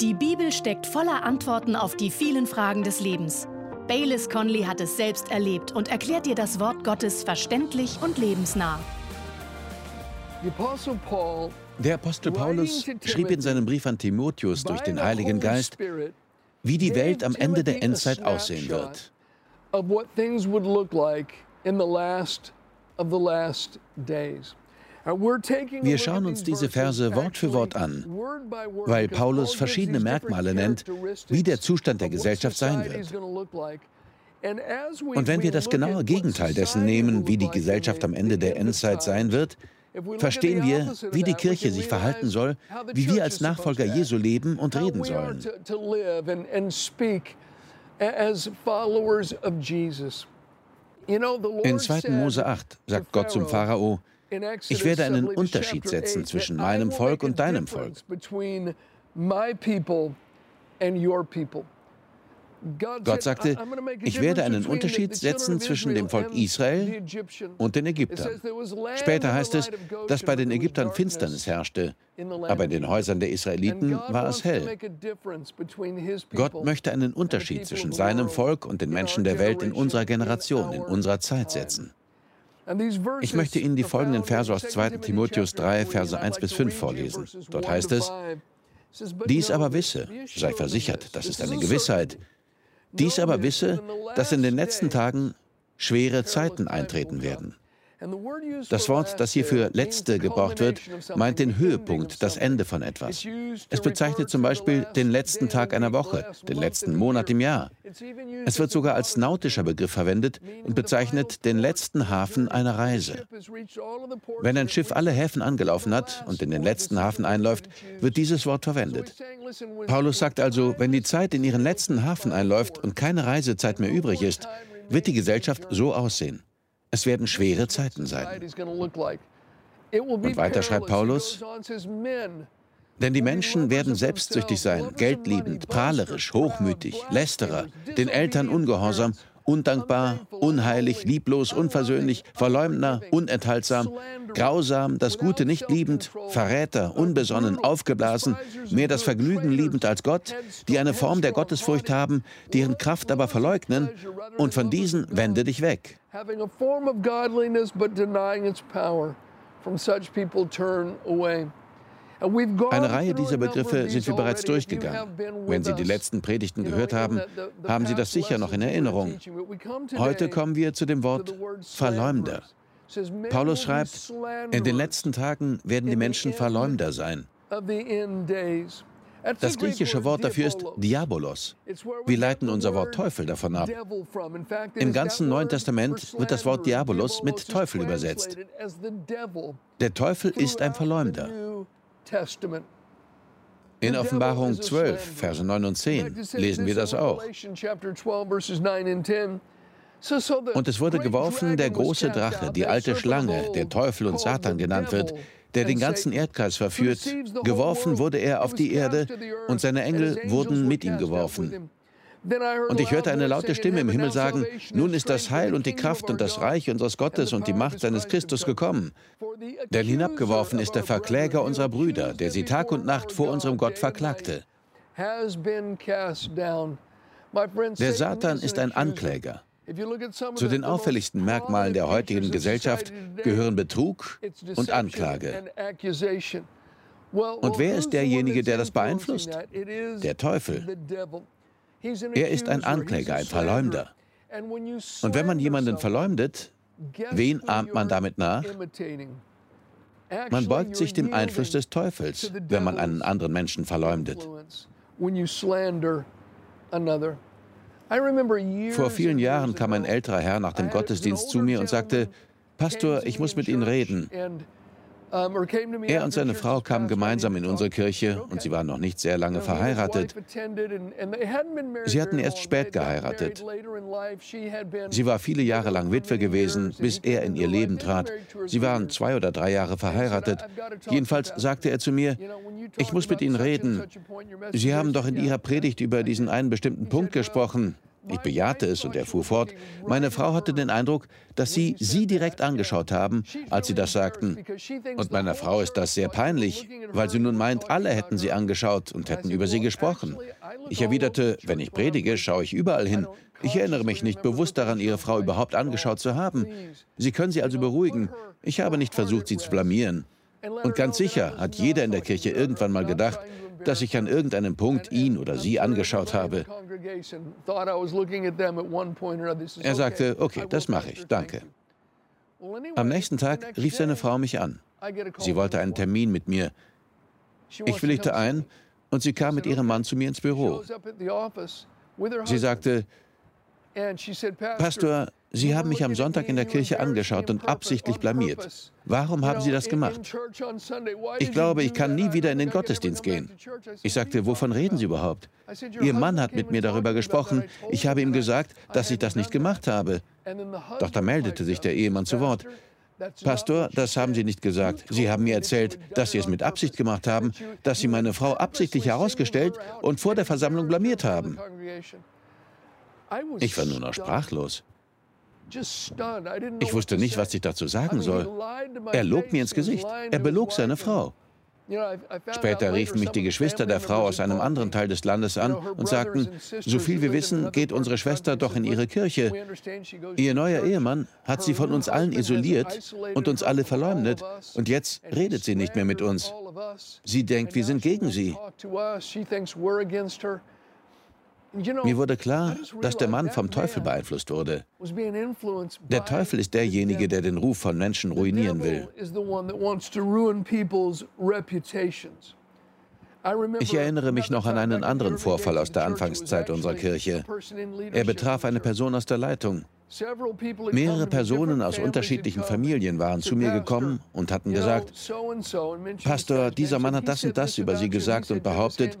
Die Bibel steckt voller Antworten auf die vielen Fragen des Lebens. Baylis Conley hat es selbst erlebt und erklärt dir das Wort Gottes verständlich und lebensnah. Der Apostel Paulus schrieb in seinem Brief an Timotheus durch den Heiligen Geist, wie die Welt am Ende der Endzeit aussehen wird. Wir schauen uns diese Verse Wort für Wort an, weil Paulus verschiedene Merkmale nennt, wie der Zustand der Gesellschaft sein wird. Und wenn wir das genaue Gegenteil dessen nehmen, wie die Gesellschaft am Ende der Endzeit sein wird, verstehen wir, wie die Kirche sich verhalten soll, wie wir als Nachfolger Jesu leben und reden sollen. In 2. Mose 8 sagt Gott zum Pharao, ich werde einen Unterschied setzen zwischen meinem Volk und deinem Volk. Gott sagte, ich werde einen Unterschied setzen zwischen dem Volk Israel und den Ägyptern. Später heißt es, dass bei den Ägyptern Finsternis herrschte, aber in den Häusern der Israeliten war es hell. Gott möchte einen Unterschied zwischen seinem Volk und den Menschen der Welt in unserer Generation, in unserer Zeit setzen. Ich möchte Ihnen die folgenden Verse aus 2 Timotheus 3, Verse 1 bis 5 vorlesen. Dort heißt es, dies aber wisse, sei versichert, das ist eine Gewissheit, dies aber wisse, dass in den letzten Tagen schwere Zeiten eintreten werden. Das Wort, das hier für letzte gebraucht wird, meint den Höhepunkt, das Ende von etwas. Es bezeichnet zum Beispiel den letzten Tag einer Woche, den letzten Monat im Jahr. Es wird sogar als nautischer Begriff verwendet und bezeichnet den letzten Hafen einer Reise. Wenn ein Schiff alle Häfen angelaufen hat und in den letzten Hafen einläuft, wird dieses Wort verwendet. Paulus sagt also, wenn die Zeit in ihren letzten Hafen einläuft und keine Reisezeit mehr übrig ist, wird die Gesellschaft so aussehen. Es werden schwere Zeiten sein. Und weiter schreibt Paulus, denn die Menschen werden selbstsüchtig sein, geldliebend, prahlerisch, hochmütig, lästerer, den Eltern ungehorsam undankbar, unheilig, lieblos, unversöhnlich, Verleumdner, unenthaltsam, grausam, das Gute nicht liebend, Verräter, unbesonnen, aufgeblasen, mehr das Vergnügen liebend als Gott, die eine Form der Gottesfurcht haben, deren Kraft aber verleugnen, und von diesen wende dich weg. From such people turn away. Eine Reihe dieser Begriffe sind wir bereits durchgegangen. Wenn Sie die letzten Predigten gehört haben, haben Sie das sicher noch in Erinnerung. Heute kommen wir zu dem Wort Verleumder. Paulus schreibt, in den letzten Tagen werden die Menschen Verleumder sein. Das griechische Wort dafür ist Diabolos. Wir leiten unser Wort Teufel davon ab. Im ganzen Neuen Testament wird das Wort Diabolos mit Teufel übersetzt. Der Teufel ist ein Verleumder. In Offenbarung 12, Verse 9 und 10 lesen wir das auch. Und es wurde geworfen der große Drache, die alte Schlange, der Teufel und Satan genannt wird, der den ganzen Erdkreis verführt. Geworfen wurde er auf die Erde und seine Engel wurden mit ihm geworfen. Und ich hörte eine laute Stimme im Himmel sagen, nun ist das Heil und die Kraft und das Reich unseres Gottes und die Macht seines Christus gekommen. Denn hinabgeworfen ist der Verkläger unserer Brüder, der sie Tag und Nacht vor unserem Gott verklagte. Der Satan ist ein Ankläger. Zu den auffälligsten Merkmalen der heutigen Gesellschaft gehören Betrug und Anklage. Und wer ist derjenige, der das beeinflusst? Der Teufel. Er ist ein Ankläger, ein Verleumder. Und wenn man jemanden verleumdet, wen ahmt man damit nach? Man beugt sich dem Einfluss des Teufels, wenn man einen anderen Menschen verleumdet. Vor vielen Jahren kam ein älterer Herr nach dem Gottesdienst zu mir und sagte, Pastor, ich muss mit Ihnen reden. Er und seine Frau kamen gemeinsam in unsere Kirche und sie waren noch nicht sehr lange verheiratet. Sie hatten erst spät geheiratet. Sie war viele Jahre lang Witwe gewesen, bis er in ihr Leben trat. Sie waren zwei oder drei Jahre verheiratet. Jedenfalls sagte er zu mir, ich muss mit Ihnen reden. Sie haben doch in Ihrer Predigt über diesen einen bestimmten Punkt gesprochen. Ich bejahte es und er fuhr fort. Meine Frau hatte den Eindruck, dass Sie Sie direkt angeschaut haben, als Sie das sagten. Und meiner Frau ist das sehr peinlich, weil sie nun meint, alle hätten Sie angeschaut und hätten über Sie gesprochen. Ich erwiderte, wenn ich predige, schaue ich überall hin. Ich erinnere mich nicht bewusst daran, Ihre Frau überhaupt angeschaut zu haben. Sie können sie also beruhigen. Ich habe nicht versucht, sie zu blamieren. Und ganz sicher hat jeder in der Kirche irgendwann mal gedacht, dass ich an irgendeinem Punkt ihn oder sie angeschaut habe. Er sagte, okay, das mache ich, danke. Am nächsten Tag rief seine Frau mich an. Sie wollte einen Termin mit mir. Ich willigte ein und sie kam mit ihrem Mann zu mir ins Büro. Sie sagte, Pastor, Sie haben mich am Sonntag in der Kirche angeschaut und absichtlich blamiert. Warum haben Sie das gemacht? Ich glaube, ich kann nie wieder in den Gottesdienst gehen. Ich sagte, wovon reden Sie überhaupt? Ihr Mann hat mit mir darüber gesprochen. Ich habe ihm gesagt, dass ich das nicht gemacht habe. Doch da meldete sich der Ehemann zu Wort. Pastor, das haben Sie nicht gesagt. Sie haben mir erzählt, dass Sie es mit Absicht gemacht haben, dass Sie meine Frau absichtlich herausgestellt und vor der Versammlung blamiert haben. Ich war nur noch sprachlos. Ich wusste nicht, was ich dazu sagen soll. Er log mir ins Gesicht. Er belog seine Frau. Später riefen mich die Geschwister der Frau aus einem anderen Teil des Landes an und sagten, so viel wir wissen, geht unsere Schwester doch in ihre Kirche. Ihr neuer Ehemann hat sie von uns allen isoliert und uns alle verleumdet und jetzt redet sie nicht mehr mit uns. Sie denkt, wir sind gegen sie. Mir wurde klar, dass der Mann vom Teufel beeinflusst wurde. Der Teufel ist derjenige, der den Ruf von Menschen ruinieren will. Ich erinnere mich noch an einen anderen Vorfall aus der Anfangszeit unserer Kirche. Er betraf eine Person aus der Leitung. Mehrere Personen aus unterschiedlichen Familien waren zu mir gekommen und hatten gesagt, Pastor, dieser Mann hat das und das über Sie gesagt und behauptet,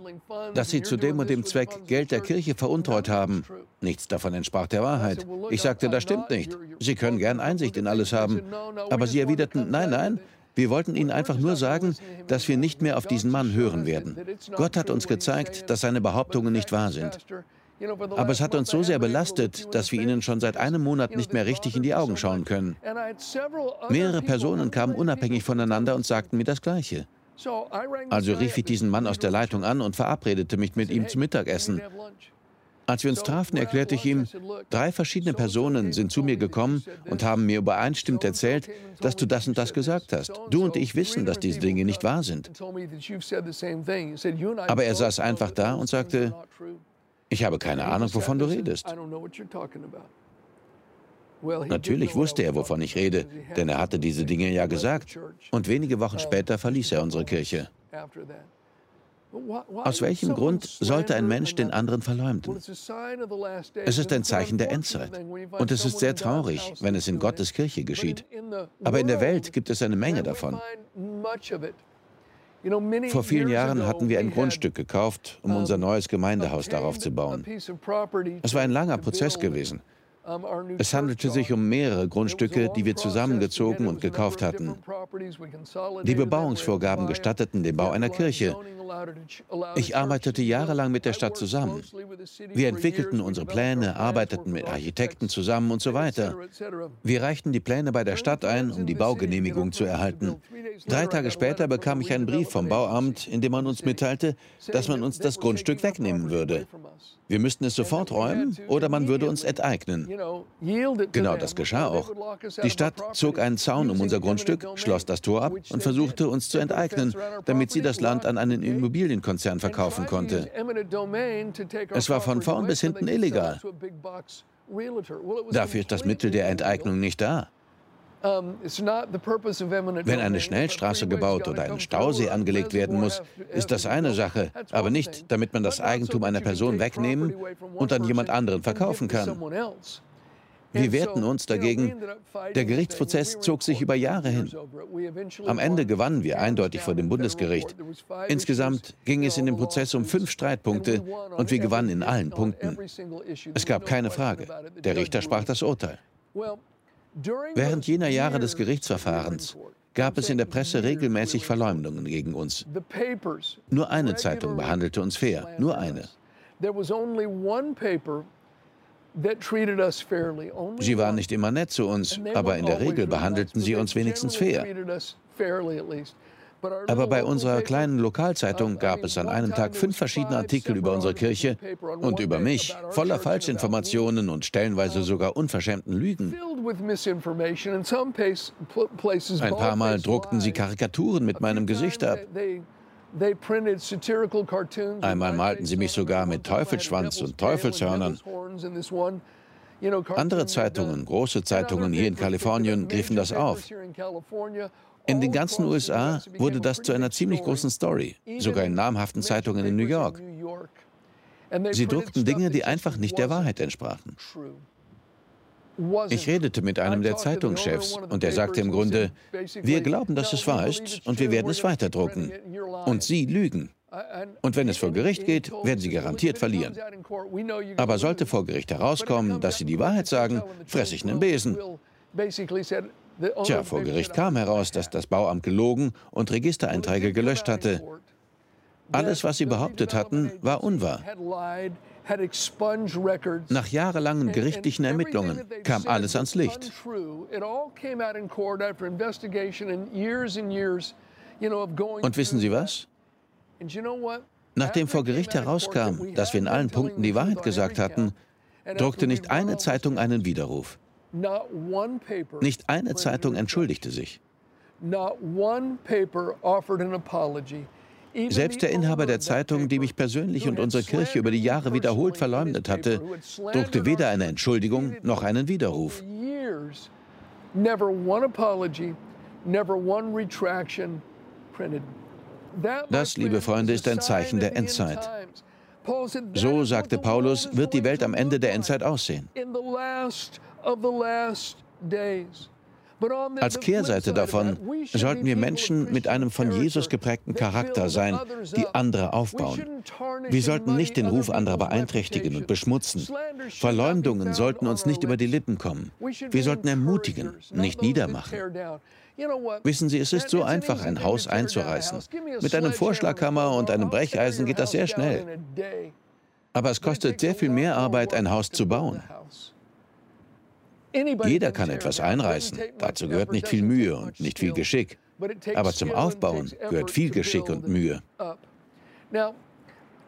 dass Sie zu dem und dem Zweck Geld der Kirche veruntreut haben. Nichts davon entsprach der Wahrheit. Ich sagte, das stimmt nicht. Sie können gern Einsicht in alles haben. Aber sie erwiderten, nein, nein, wir wollten Ihnen einfach nur sagen, dass wir nicht mehr auf diesen Mann hören werden. Gott hat uns gezeigt, dass seine Behauptungen nicht wahr sind. Aber es hat uns so sehr belastet, dass wir ihnen schon seit einem Monat nicht mehr richtig in die Augen schauen können. Mehrere Personen kamen unabhängig voneinander und sagten mir das Gleiche. Also rief ich diesen Mann aus der Leitung an und verabredete mich mit ihm zum Mittagessen. Als wir uns trafen, erklärte ich ihm, drei verschiedene Personen sind zu mir gekommen und haben mir übereinstimmend erzählt, dass du das und das gesagt hast. Du und ich wissen, dass diese Dinge nicht wahr sind. Aber er saß einfach da und sagte, ich habe keine Ahnung, wovon du redest. Natürlich wusste er, wovon ich rede, denn er hatte diese Dinge ja gesagt. Und wenige Wochen später verließ er unsere Kirche. Aus welchem Grund sollte ein Mensch den anderen verleumden? Es ist ein Zeichen der Endzeit. Und es ist sehr traurig, wenn es in Gottes Kirche geschieht. Aber in der Welt gibt es eine Menge davon. Vor vielen Jahren hatten wir ein Grundstück gekauft, um unser neues Gemeindehaus darauf zu bauen. Es war ein langer Prozess gewesen. Es handelte sich um mehrere Grundstücke, die wir zusammengezogen und gekauft hatten. Die Bebauungsvorgaben gestatteten den Bau einer Kirche. Ich arbeitete jahrelang mit der Stadt zusammen. Wir entwickelten unsere Pläne, arbeiteten mit Architekten zusammen und so weiter. Wir reichten die Pläne bei der Stadt ein, um die Baugenehmigung zu erhalten. Drei Tage später bekam ich einen Brief vom Bauamt, in dem man uns mitteilte, dass man uns das Grundstück wegnehmen würde. Wir müssten es sofort räumen oder man würde uns enteignen. Genau das geschah auch. Die Stadt zog einen Zaun um unser Grundstück, schloss das Tor ab und versuchte uns zu enteignen, damit sie das Land an einen Immobilienkonzern verkaufen konnte. Es war von vorn bis hinten illegal. Dafür ist das Mittel der Enteignung nicht da. Wenn eine Schnellstraße gebaut oder ein Stausee angelegt werden muss, ist das eine Sache, aber nicht, damit man das Eigentum einer Person wegnehmen und an jemand anderen verkaufen kann. Wir wehrten uns dagegen. Der Gerichtsprozess zog sich über Jahre hin. Am Ende gewannen wir eindeutig vor dem Bundesgericht. Insgesamt ging es in dem Prozess um fünf Streitpunkte und wir gewannen in allen Punkten. Es gab keine Frage. Der Richter sprach das Urteil. Während jener Jahre des Gerichtsverfahrens gab es in der Presse regelmäßig Verleumdungen gegen uns. Nur eine Zeitung behandelte uns fair, nur eine. Sie waren nicht immer nett zu uns, aber in der Regel behandelten sie uns wenigstens fair. Aber bei unserer kleinen Lokalzeitung gab es an einem Tag fünf verschiedene Artikel über unsere Kirche und über mich, voller Falschinformationen und stellenweise sogar unverschämten Lügen. Ein paar Mal druckten sie Karikaturen mit meinem Gesicht ab. Einmal malten sie mich sogar mit Teufelsschwanz und Teufelshörnern. Andere Zeitungen, große Zeitungen hier in Kalifornien, griffen das auf. In den ganzen USA wurde das zu einer ziemlich großen Story, sogar in namhaften Zeitungen in New York. Sie druckten Dinge, die einfach nicht der Wahrheit entsprachen. Ich redete mit einem der Zeitungschefs und er sagte im Grunde, wir glauben, dass es wahr ist und wir werden es weiterdrucken. Und Sie lügen. Und wenn es vor Gericht geht, werden Sie garantiert verlieren. Aber sollte vor Gericht herauskommen, dass Sie die Wahrheit sagen, fresse ich einen Besen. Tja, vor Gericht kam heraus, dass das Bauamt gelogen und Registereinträge gelöscht hatte. Alles, was sie behauptet hatten, war unwahr. Nach jahrelangen gerichtlichen Ermittlungen kam alles ans Licht. Und wissen Sie was? Nachdem vor Gericht herauskam, dass wir in allen Punkten die Wahrheit gesagt hatten, druckte nicht eine Zeitung einen Widerruf. Nicht eine Zeitung entschuldigte sich. Selbst der Inhaber der Zeitung, die mich persönlich und unsere Kirche über die Jahre wiederholt verleumdet hatte, druckte weder eine Entschuldigung noch einen Widerruf. Das, liebe Freunde, ist ein Zeichen der Endzeit. So, sagte Paulus, wird die Welt am Ende der Endzeit aussehen. Als Kehrseite davon sollten wir Menschen mit einem von Jesus geprägten Charakter sein, die andere aufbauen. Wir sollten nicht den Ruf anderer beeinträchtigen und beschmutzen. Verleumdungen sollten uns nicht über die Lippen kommen. Wir sollten ermutigen, nicht niedermachen. Wissen Sie, es ist so einfach, ein Haus einzureißen. Mit einem Vorschlaghammer und einem Brecheisen geht das sehr schnell. Aber es kostet sehr viel mehr Arbeit, ein Haus zu bauen. Jeder kann etwas einreißen. Dazu gehört nicht viel Mühe und nicht viel Geschick. Aber zum Aufbauen gehört viel Geschick und Mühe.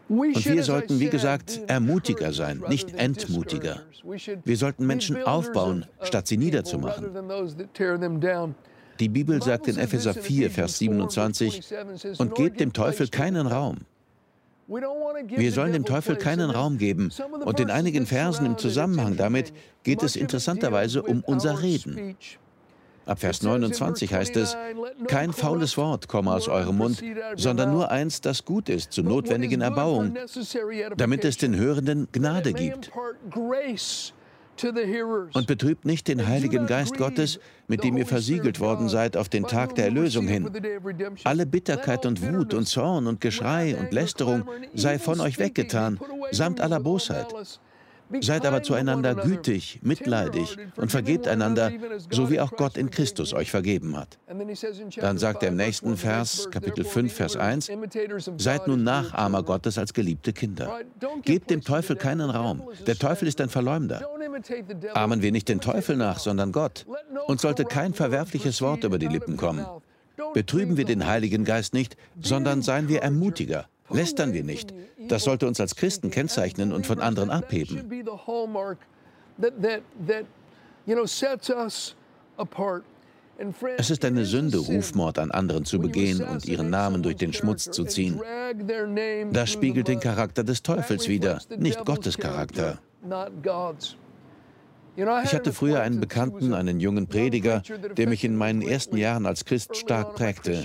Und wir sollten, wie gesagt, Ermutiger sein, nicht Entmutiger. Wir sollten Menschen aufbauen, statt sie niederzumachen. Die Bibel sagt in Epheser 4, Vers 27, und gebt dem Teufel keinen Raum. Wir sollen dem Teufel keinen Raum geben. Und in einigen Versen im Zusammenhang damit geht es interessanterweise um unser Reden. Ab Vers 29 heißt es, kein faules Wort komme aus eurem Mund, sondern nur eins, das gut ist zur notwendigen Erbauung, damit es den Hörenden Gnade gibt. Und betrübt nicht den Heiligen Geist Gottes, mit dem ihr versiegelt worden seid auf den Tag der Erlösung hin. Alle Bitterkeit und Wut und Zorn und Geschrei und Lästerung sei von euch weggetan, samt aller Bosheit. Seid aber zueinander gütig, mitleidig und vergebt einander, so wie auch Gott in Christus euch vergeben hat. Dann sagt er im nächsten Vers, Kapitel 5, Vers 1, Seid nun Nachahmer Gottes als geliebte Kinder. Gebt dem Teufel keinen Raum. Der Teufel ist ein Verleumder. Ahmen wir nicht den Teufel nach, sondern Gott. Und sollte kein verwerfliches Wort über die Lippen kommen. Betrüben wir den Heiligen Geist nicht, sondern seien wir Ermutiger. Lästern wir nicht. Das sollte uns als Christen kennzeichnen und von anderen abheben. Es ist eine Sünde, Rufmord an anderen zu begehen und ihren Namen durch den Schmutz zu ziehen. Das spiegelt den Charakter des Teufels wider, nicht Gottes Charakter. Ich hatte früher einen Bekannten, einen jungen Prediger, der mich in meinen ersten Jahren als Christ stark prägte.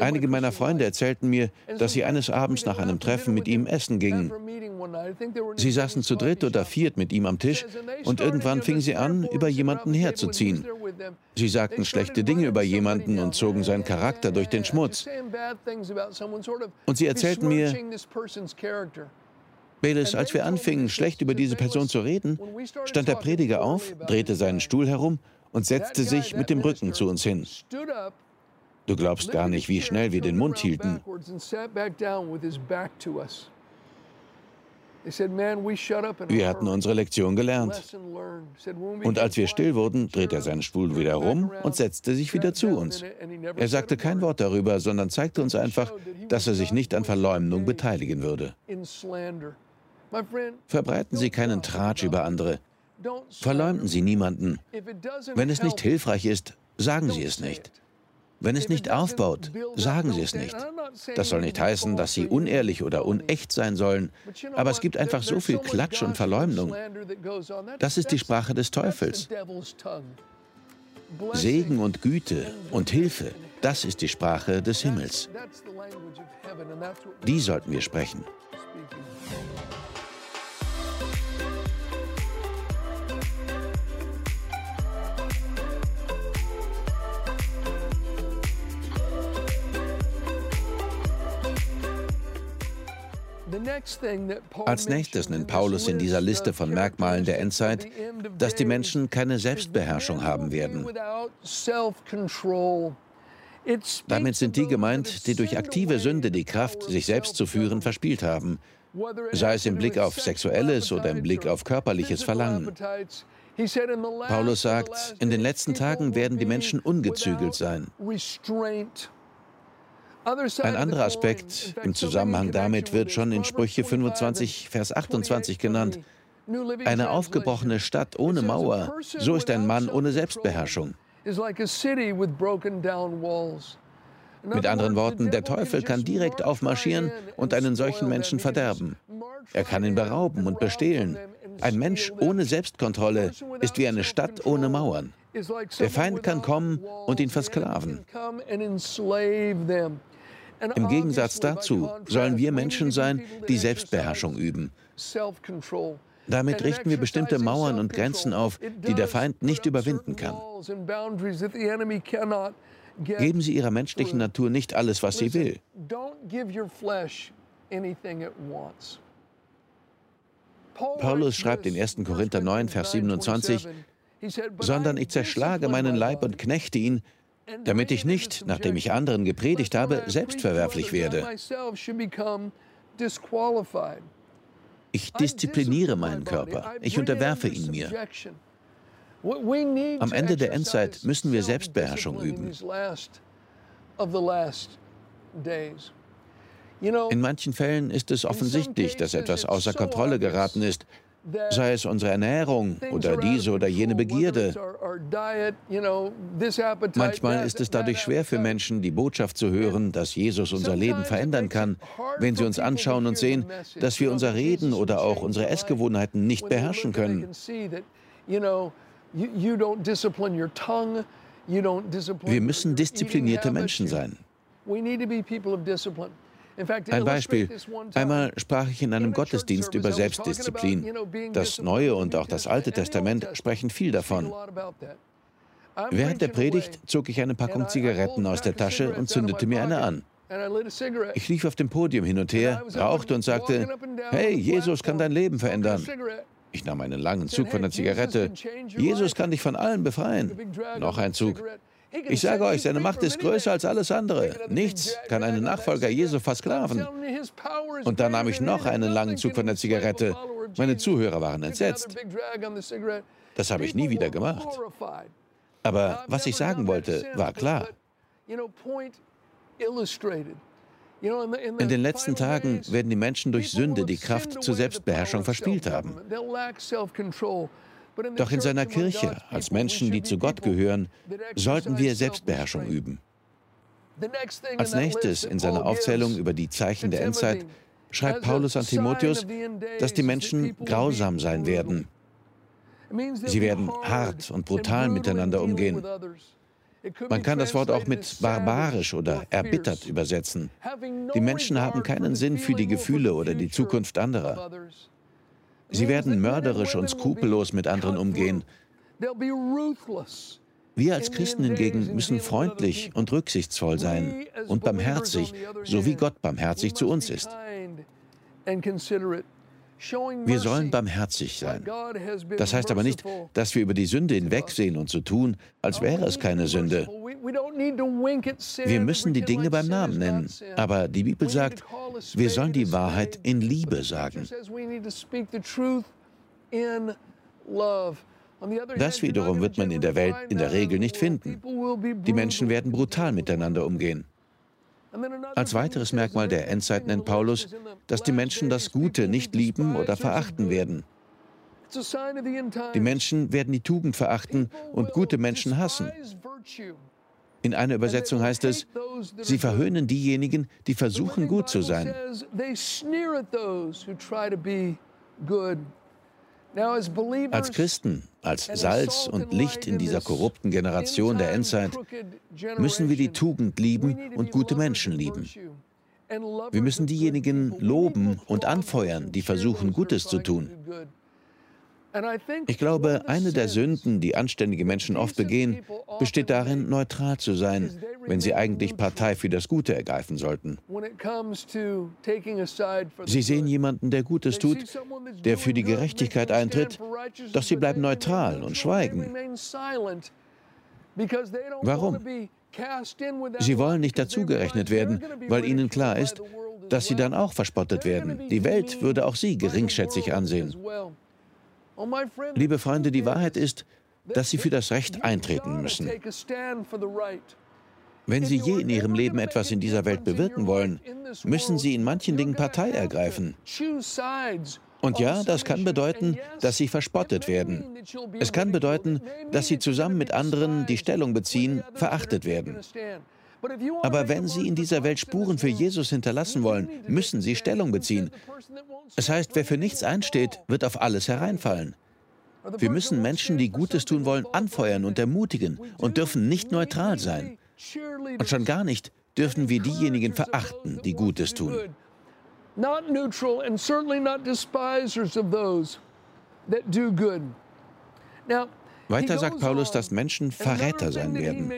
Einige meiner Freunde erzählten mir, dass sie eines Abends nach einem Treffen mit ihm essen gingen. Sie saßen zu dritt oder viert mit ihm am Tisch und irgendwann fingen sie an, über jemanden herzuziehen. Sie sagten schlechte Dinge über jemanden und zogen seinen Charakter durch den Schmutz. Und sie erzählten mir, Bayless, als wir anfingen, schlecht über diese Person zu reden, stand der Prediger auf, drehte seinen Stuhl herum und setzte sich mit dem Rücken zu uns hin. Du glaubst gar nicht, wie schnell wir den Mund hielten. Wir hatten unsere Lektion gelernt. Und als wir still wurden, drehte er seinen Stuhl wieder rum und setzte sich wieder zu uns. Er sagte kein Wort darüber, sondern zeigte uns einfach, dass er sich nicht an Verleumdung beteiligen würde. Verbreiten Sie keinen Tratsch über andere. Verleumden Sie niemanden. Wenn es nicht hilfreich ist, sagen Sie es nicht. Wenn es nicht aufbaut, sagen Sie es nicht. Das soll nicht heißen, dass Sie unehrlich oder unecht sein sollen, aber es gibt einfach so viel Klatsch und Verleumdung. Das ist die Sprache des Teufels. Segen und Güte und Hilfe, das ist die Sprache des Himmels. Die sollten wir sprechen. Als nächstes nennt Paulus in dieser Liste von Merkmalen der Endzeit, dass die Menschen keine Selbstbeherrschung haben werden. Damit sind die gemeint, die durch aktive Sünde die Kraft, sich selbst zu führen, verspielt haben, sei es im Blick auf sexuelles oder im Blick auf körperliches Verlangen. Paulus sagt, in den letzten Tagen werden die Menschen ungezügelt sein. Ein anderer Aspekt im Zusammenhang damit wird schon in Sprüche 25, Vers 28 genannt. Eine aufgebrochene Stadt ohne Mauer, so ist ein Mann ohne Selbstbeherrschung. Mit anderen Worten, der Teufel kann direkt aufmarschieren und einen solchen Menschen verderben. Er kann ihn berauben und bestehlen. Ein Mensch ohne Selbstkontrolle ist wie eine Stadt ohne Mauern. Der Feind kann kommen und ihn versklaven. Im Gegensatz dazu sollen wir Menschen sein, die Selbstbeherrschung üben. Damit richten wir bestimmte Mauern und Grenzen auf, die der Feind nicht überwinden kann. Geben Sie Ihrer menschlichen Natur nicht alles, was sie will. Paulus schreibt in 1. Korinther 9, Vers 27, sondern ich zerschlage meinen Leib und knechte ihn, damit ich nicht, nachdem ich anderen gepredigt habe, selbstverwerflich werde. Ich diszipliniere meinen Körper, ich unterwerfe ihn mir. Am Ende der Endzeit müssen wir Selbstbeherrschung üben. In manchen Fällen ist es offensichtlich, dass etwas außer Kontrolle geraten ist, sei es unsere Ernährung oder diese oder jene Begierde. Manchmal ist es dadurch schwer für Menschen, die Botschaft zu hören, dass Jesus unser Leben verändern kann, wenn sie uns anschauen und sehen, dass wir unser Reden oder auch unsere Essgewohnheiten nicht beherrschen können. Wir müssen disziplinierte Menschen sein. Ein Beispiel. Einmal sprach ich in einem Gottesdienst über Selbstdisziplin. Das Neue und auch das Alte Testament sprechen viel davon. Während der Predigt zog ich eine Packung Zigaretten aus der Tasche und zündete mir eine an. Ich lief auf dem Podium hin und her, rauchte und sagte, hey, Jesus kann dein Leben verändern. Ich nahm einen langen Zug von der Zigarette. Jesus kann dich von allem befreien. Noch ein Zug. Ich sage euch, seine Macht ist größer als alles andere. Nichts kann einen Nachfolger Jesu versklaven. Und dann nahm ich noch einen langen Zug von der Zigarette. Meine Zuhörer waren entsetzt. Das habe ich nie wieder gemacht. Aber was ich sagen wollte, war klar. In den letzten Tagen werden die Menschen durch Sünde die Kraft zur Selbstbeherrschung verspielt haben. Doch in seiner Kirche, als Menschen, die zu Gott gehören, sollten wir Selbstbeherrschung üben. Als nächstes in seiner Aufzählung über die Zeichen der Endzeit schreibt Paulus an Timotheus, dass die Menschen grausam sein werden. Sie werden hart und brutal miteinander umgehen. Man kann das Wort auch mit barbarisch oder erbittert übersetzen. Die Menschen haben keinen Sinn für die Gefühle oder die Zukunft anderer. Sie werden mörderisch und skrupellos mit anderen umgehen. Wir als Christen hingegen müssen freundlich und rücksichtsvoll sein und barmherzig, so wie Gott barmherzig zu uns ist. Wir sollen barmherzig sein. Das heißt aber nicht, dass wir über die Sünde hinwegsehen und so tun, als wäre es keine Sünde. Wir müssen die Dinge beim Namen nennen. Aber die Bibel sagt, wir sollen die Wahrheit in Liebe sagen. Das wiederum wird man in der Welt in der Regel nicht finden. Die Menschen werden brutal miteinander umgehen. Als weiteres Merkmal der Endzeit nennt Paulus, dass die Menschen das Gute nicht lieben oder verachten werden. Die Menschen werden die Tugend verachten und gute Menschen hassen. In einer Übersetzung heißt es, sie verhöhnen diejenigen, die versuchen gut zu sein. Als Christen, als Salz und Licht in dieser korrupten Generation der Endzeit, müssen wir die Tugend lieben und gute Menschen lieben. Wir müssen diejenigen loben und anfeuern, die versuchen, Gutes zu tun. Ich glaube, eine der Sünden, die anständige Menschen oft begehen, besteht darin, neutral zu sein, wenn sie eigentlich Partei für das Gute ergreifen sollten. Sie sehen jemanden, der Gutes tut, der für die Gerechtigkeit eintritt, doch sie bleiben neutral und schweigen. Warum? Sie wollen nicht dazugerechnet werden, weil ihnen klar ist, dass sie dann auch verspottet werden. Die Welt würde auch sie geringschätzig ansehen. Liebe Freunde, die Wahrheit ist, dass Sie für das Recht eintreten müssen. Wenn Sie je in Ihrem Leben etwas in dieser Welt bewirken wollen, müssen Sie in manchen Dingen Partei ergreifen. Und ja, das kann bedeuten, dass Sie verspottet werden. Es kann bedeuten, dass Sie zusammen mit anderen, die Stellung beziehen, verachtet werden. Aber wenn Sie in dieser Welt Spuren für Jesus hinterlassen wollen, müssen Sie Stellung beziehen. Es heißt, wer für nichts einsteht, wird auf alles hereinfallen. Wir müssen Menschen, die Gutes tun wollen, anfeuern und ermutigen und dürfen nicht neutral sein. Und schon gar nicht dürfen wir diejenigen verachten, die Gutes tun. Not neutral and certainly not despisers of those that do good. Now, weiter sagt Paulus, dass Menschen Verräter sein werden.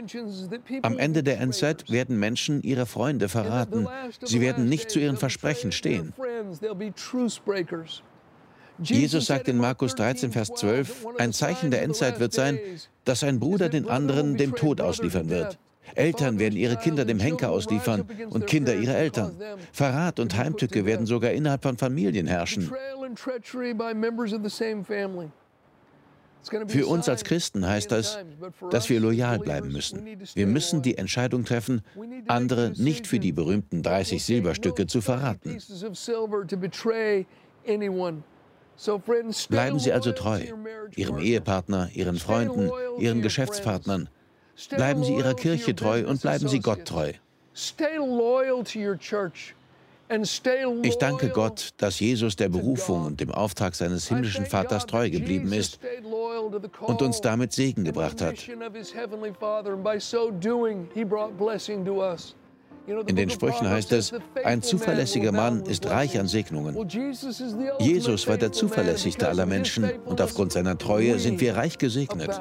Am Ende der Endzeit werden Menschen ihre Freunde verraten. Sie werden nicht zu ihren Versprechen stehen. Jesus sagt in Markus 13, Vers 12, ein Zeichen der Endzeit wird sein, dass ein Bruder den anderen dem Tod ausliefern wird. Eltern werden ihre Kinder dem Henker ausliefern und Kinder ihre Eltern. Verrat und Heimtücke werden sogar innerhalb von Familien herrschen. Für uns als Christen heißt das, dass wir loyal bleiben müssen. Wir müssen die Entscheidung treffen, andere nicht für die berühmten 30 Silberstücke zu verraten. Bleiben Sie also treu, Ihrem Ehepartner, Ihren Freunden, Ihren Geschäftspartnern. Bleiben Sie Ihrer Kirche treu und bleiben Sie Gott treu. Ich danke Gott, dass Jesus der Berufung und dem Auftrag seines himmlischen Vaters treu geblieben ist und uns damit Segen gebracht hat. In den Sprüchen heißt es, ein zuverlässiger Mann ist reich an Segnungen. Jesus war der zuverlässigste aller Menschen und aufgrund seiner Treue sind wir reich gesegnet.